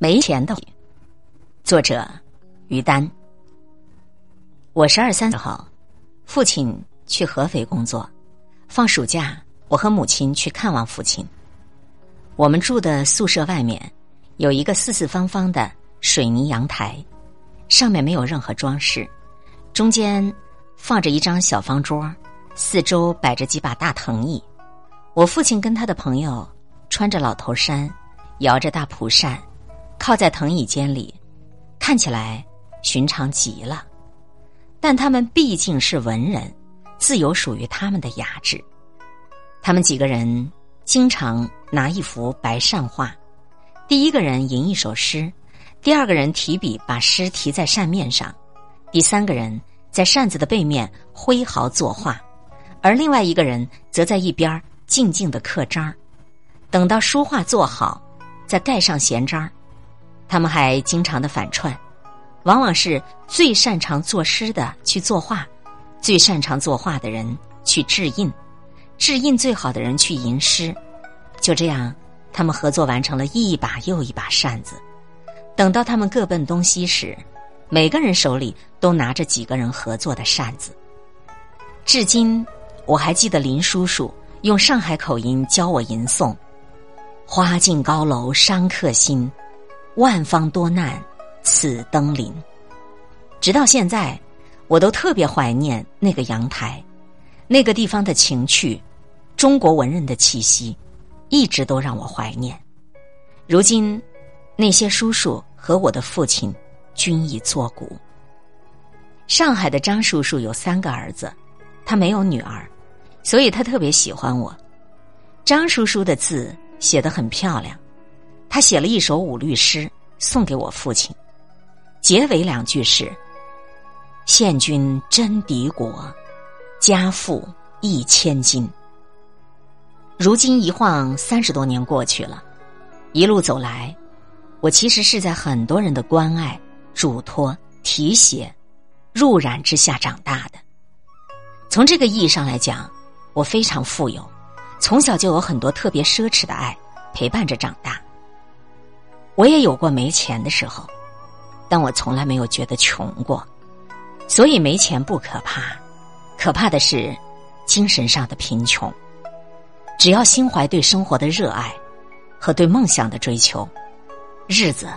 没钱的，作者于丹。我十二三岁后，父亲去合肥工作，放暑假，我和母亲去看望父亲。我们住的宿舍外面有一个四四方方的水泥阳台，上面没有任何装饰，中间放着一张小方桌，四周摆着几把大藤椅。我父亲跟他的朋友穿着老头衫，摇着大蒲扇。靠在藤椅间里，看起来寻常极了，但他们毕竟是文人，自有属于他们的雅致。他们几个人经常拿一幅白扇画，第一个人吟一首诗，第二个人提笔把诗题在扇面上，第三个人在扇子的背面挥毫作画，而另外一个人则在一边静静的刻章等到书画做好，再盖上闲章他们还经常的反串，往往是最擅长作诗的去作画，最擅长作画的人去制印，制印最好的人去吟诗。就这样，他们合作完成了一把又一把扇子。等到他们各奔东西时，每个人手里都拿着几个人合作的扇子。至今，我还记得林叔叔用上海口音教我吟诵：“花尽高楼伤客心。”万方多难，此登临。直到现在，我都特别怀念那个阳台，那个地方的情趣，中国文人的气息，一直都让我怀念。如今，那些叔叔和我的父亲均已作古。上海的张叔叔有三个儿子，他没有女儿，所以他特别喜欢我。张叔叔的字写得很漂亮。他写了一首五律诗送给我父亲，结尾两句是：“献君真敌国，家富一千金。”如今一晃三十多年过去了，一路走来，我其实是在很多人的关爱、嘱托、提携、入染之下长大的。从这个意义上来讲，我非常富有，从小就有很多特别奢侈的爱陪伴着长大。我也有过没钱的时候，但我从来没有觉得穷过，所以没钱不可怕，可怕的是精神上的贫穷。只要心怀对生活的热爱和对梦想的追求，日子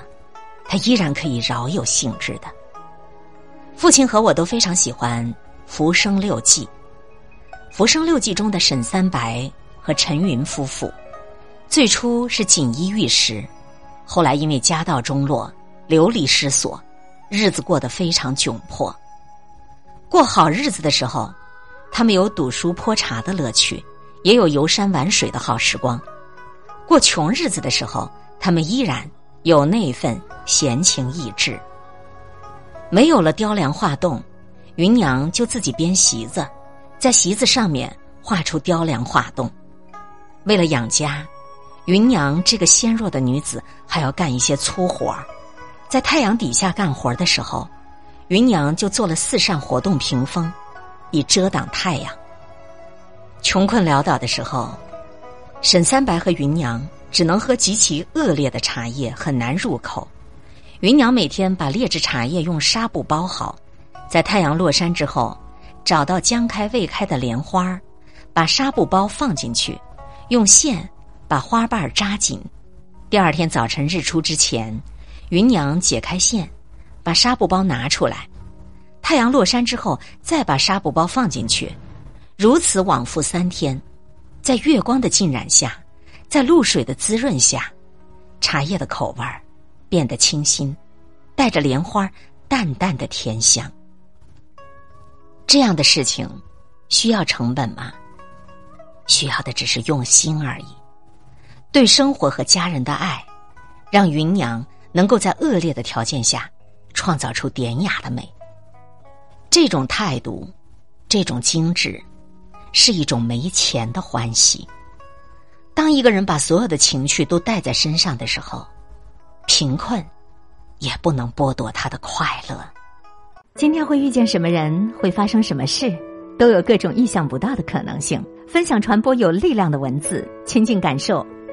他依然可以饶有兴致的。父亲和我都非常喜欢《浮生六记》，《浮生六记》中的沈三白和陈云夫妇，最初是锦衣玉食。后来因为家道中落，流离失所，日子过得非常窘迫。过好日子的时候，他们有赌书泼茶的乐趣，也有游山玩水的好时光；过穷日子的时候，他们依然有那份闲情逸致。没有了雕梁画栋，芸娘就自己编席子，在席子上面画出雕梁画栋。为了养家。芸娘这个纤弱的女子还要干一些粗活在太阳底下干活的时候，芸娘就做了四扇活动屏风，以遮挡太阳。穷困潦倒的时候，沈三白和芸娘只能喝极其恶劣的茶叶，很难入口。芸娘每天把劣质茶叶用纱布包好，在太阳落山之后，找到将开未开的莲花把纱布包放进去，用线。把花瓣扎紧，第二天早晨日出之前，芸娘解开线，把纱布包拿出来。太阳落山之后，再把纱布包放进去，如此往复三天，在月光的浸染下，在露水的滋润下，茶叶的口味儿变得清新，带着莲花淡淡的甜香。这样的事情需要成本吗？需要的只是用心而已。对生活和家人的爱，让芸娘能够在恶劣的条件下创造出典雅的美。这种态度，这种精致，是一种没钱的欢喜。当一个人把所有的情趣都带在身上的时候，贫困也不能剥夺他的快乐。今天会遇见什么人，会发生什么事，都有各种意想不到的可能性。分享传播有力量的文字，亲近感受。